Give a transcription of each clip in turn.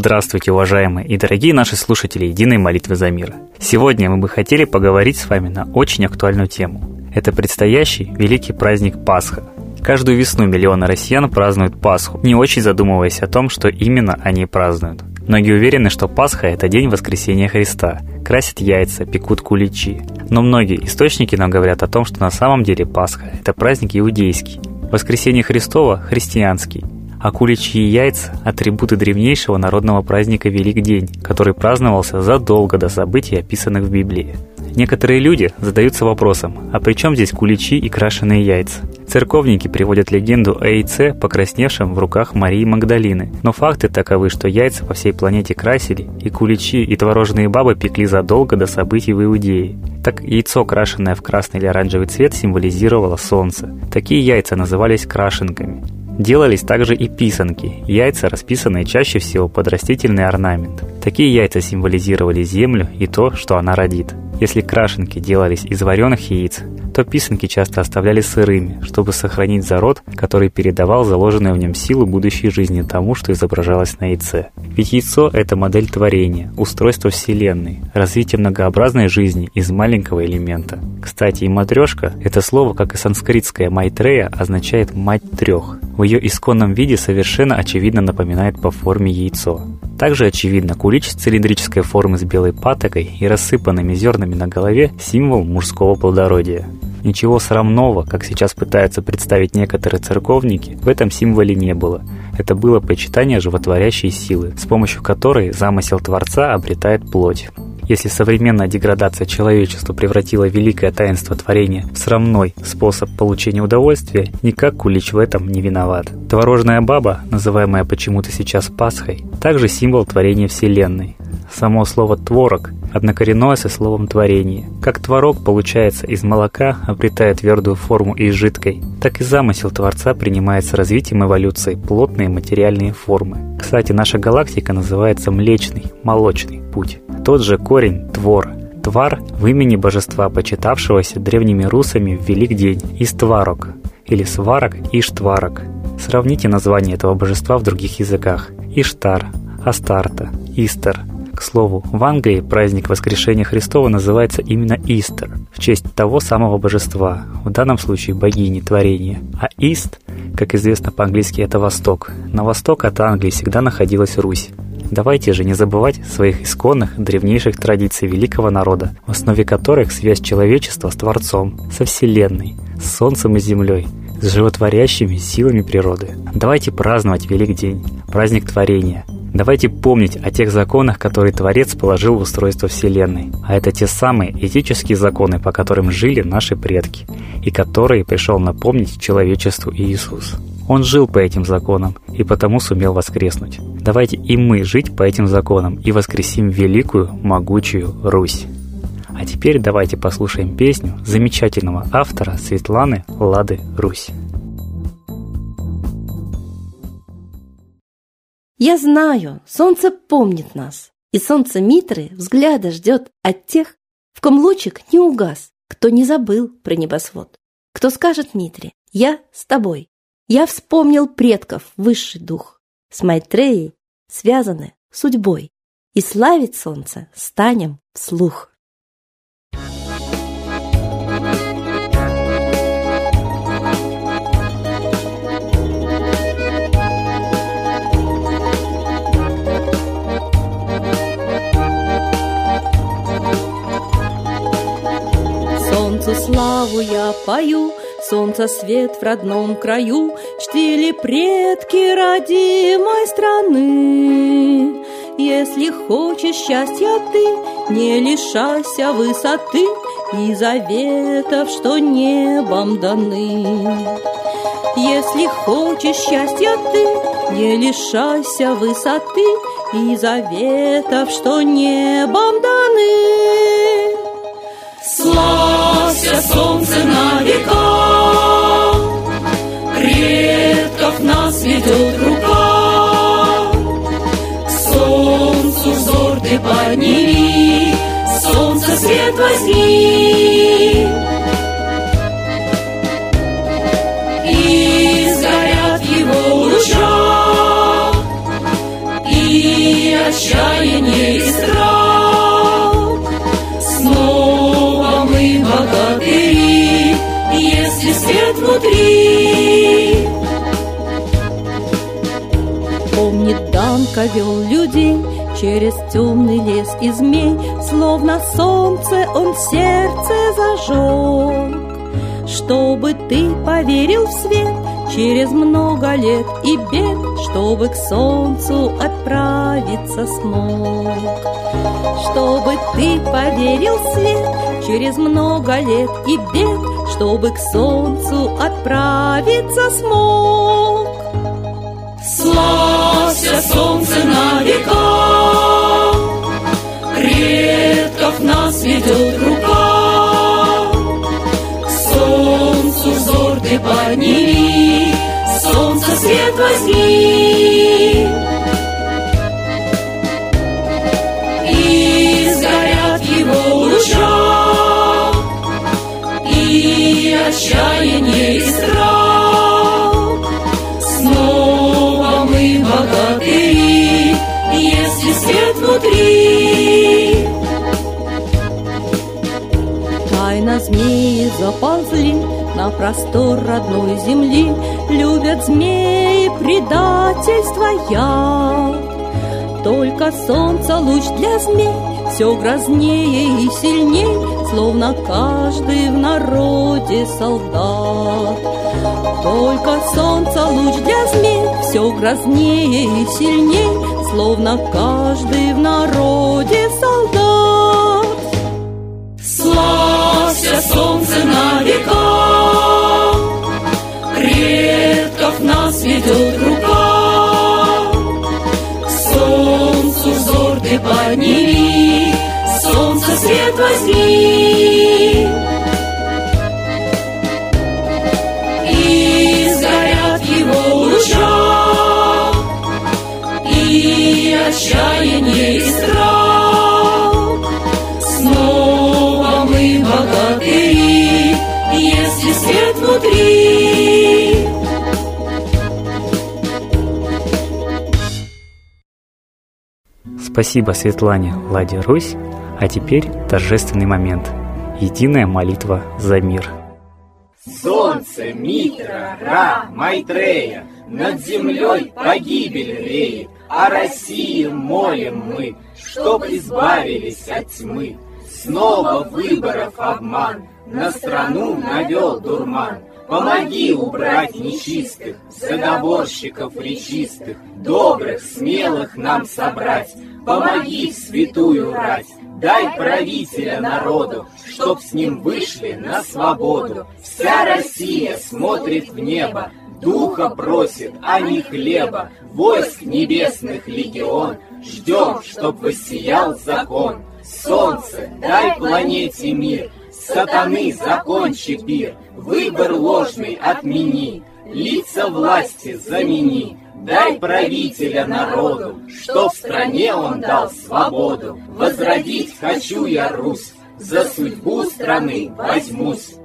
Здравствуйте, уважаемые и дорогие наши слушатели Единой молитвы за мир. Сегодня мы бы хотели поговорить с вами на очень актуальную тему. Это предстоящий великий праздник Пасха. Каждую весну миллионы россиян празднуют Пасху, не очень задумываясь о том, что именно они празднуют. Многие уверены, что Пасха – это день воскресения Христа. Красят яйца, пекут куличи. Но многие источники нам говорят о том, что на самом деле Пасха – это праздник иудейский. Воскресение Христова – христианский. А куличи и яйца – атрибуты древнейшего народного праздника Великдень, который праздновался задолго до событий, описанных в Библии. Некоторые люди задаются вопросом, а при чем здесь куличи и крашеные яйца? Церковники приводят легенду о яйце, покрасневшем в руках Марии Магдалины. Но факты таковы, что яйца по всей планете красили, и куличи и творожные бабы пекли задолго до событий в Иудее. Так яйцо, крашенное в красный или оранжевый цвет, символизировало солнце. Такие яйца назывались крашенками. Делались также и писанки, яйца, расписанные чаще всего под растительный орнамент. Такие яйца символизировали землю и то, что она родит. Если крашенки делались из вареных яиц, то писанки часто оставляли сырыми, чтобы сохранить зарод, который передавал заложенную в нем силу будущей жизни тому, что изображалось на яйце. Ведь яйцо – это модель творения, устройство Вселенной, развитие многообразной жизни из маленького элемента. Кстати, и матрешка – это слово, как и санскритское майтрея, означает «мать трех». В ее исконном виде совершенно очевидно напоминает по форме яйцо. Также очевидно, кулич цилиндрической формы с белой патокой и рассыпанными зернами на голове – символ мужского плодородия. Ничего срамного, как сейчас пытаются представить некоторые церковники, в этом символе не было. Это было почитание животворящей силы, с помощью которой замысел Творца обретает плоть. Если современная деградация человечества превратила великое таинство творения в срамной способ получения удовольствия, никак Кулич в этом не виноват. Творожная баба, называемая почему-то сейчас Пасхой, также символ творения Вселенной. Само слово «творог» однокоренное со словом «творение». Как творог получается из молока, обретая твердую форму из жидкой, так и замысел Творца принимает с развитием эволюции плотные материальные формы. Кстати, наша галактика называется Млечный, Молочный путь. Тот же корень «твор» Твар в имени божества, почитавшегося древними русами в Великдень, Истварок, или Сварок Иштварок. Сравните название этого божества в других языках. Иштар, Астарта, Истер, к слову, в Англии праздник воскрешения Христова называется именно Истер, в честь того самого божества, в данном случае богини творения. А Ист, как известно по-английски, это Восток. На восток от Англии всегда находилась Русь. Давайте же не забывать своих исконных, древнейших традиций великого народа, в основе которых связь человечества с Творцом, со Вселенной, с Солнцем и Землей, с животворящими силами природы. Давайте праздновать Велик День, праздник творения – Давайте помнить о тех законах, которые Творец положил в устройство Вселенной. А это те самые этические законы, по которым жили наши предки, и которые пришел напомнить человечеству Иисус. Он жил по этим законам и потому сумел воскреснуть. Давайте и мы жить по этим законам и воскресим великую, могучую Русь. А теперь давайте послушаем песню замечательного автора Светланы Лады Русь. Я знаю, солнце помнит нас, и солнце Митры взгляда ждет от тех, в ком лучик не угас, кто не забыл про небосвод. Кто скажет Митре, я с тобой. Я вспомнил предков высший дух, с Майтреей связаны судьбой, и славить солнце станем вслух. Солнцу славу я пою, Солнца свет в родном краю Чтили предки родимой страны. Если хочешь счастья ты, Не лишайся высоты И заветов, что небом даны. Если хочешь счастья ты, Не лишайся высоты И заветов, что небом даны. Солнце на века, Предков нас ведет рука. К солнцу взор ты подними, Солнце свет возьми. внутри. Помнит Данка вел людей через темный лес и змей, Словно солнце он сердце зажег. Чтобы ты поверил в свет через много лет и бед, Чтобы к солнцу отправиться смог. Чтобы ты поверил в свет через много лет и бед, чтобы к солнцу отправиться смог. Славься, солнце на века, Предков нас ведет рука. К солнцу взор ты подними, Солнце свет возьми. И отчаяние и страх. Снова мы богатыри, Если свет внутри. Тайно змеи заползли на простор родной земли, Любят змеи предательство яд. Только солнце луч для змей все грознее и сильней, Словно каждый в народе солдат. Только солнце луч для змей все грознее и сильней, Словно каждый в народе солдат. Славься, солнце на века, Предков нас ведет рука. К солнцу взор ты подними, Солнце свет возьми. Отчаяние и страх. Снова мы богатыри, если свет внутри. Спасибо Светлане Ладе Русь. А теперь торжественный момент. Единая молитва за мир. Солнце, Митра, Ра, Майтрея, Над землей погибель реет, О России молим мы, Чтоб избавились от тьмы. Снова выборов обман, На страну навел дурман. Помоги убрать нечистых, Заговорщиков речистых, Добрых, смелых нам собрать, Помоги в святую рать, Дай правителя народу, Чтоб с ним вышли на свободу. Вся Россия смотрит в небо, Духа просит, а не хлеба. Войск небесных легион, Ждем, чтоб воссиял закон. Солнце, дай планете мир, Сатаны закончи пир, Выбор ложный отмени, Лица власти замени. Дай правителя народу, Что в стране он дал свободу. Возродить хочу я Русь, За судьбу страны возьмусь.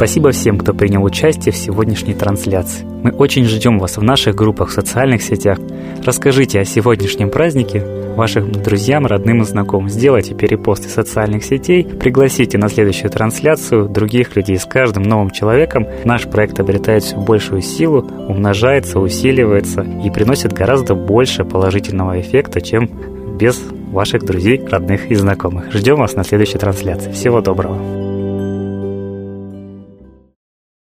Спасибо всем, кто принял участие в сегодняшней трансляции. Мы очень ждем вас в наших группах в социальных сетях. Расскажите о сегодняшнем празднике вашим друзьям, родным и знакомым. Сделайте перепосты социальных сетей, пригласите на следующую трансляцию других людей. С каждым новым человеком наш проект обретает все большую силу, умножается, усиливается и приносит гораздо больше положительного эффекта, чем без ваших друзей, родных и знакомых. Ждем вас на следующей трансляции. Всего доброго!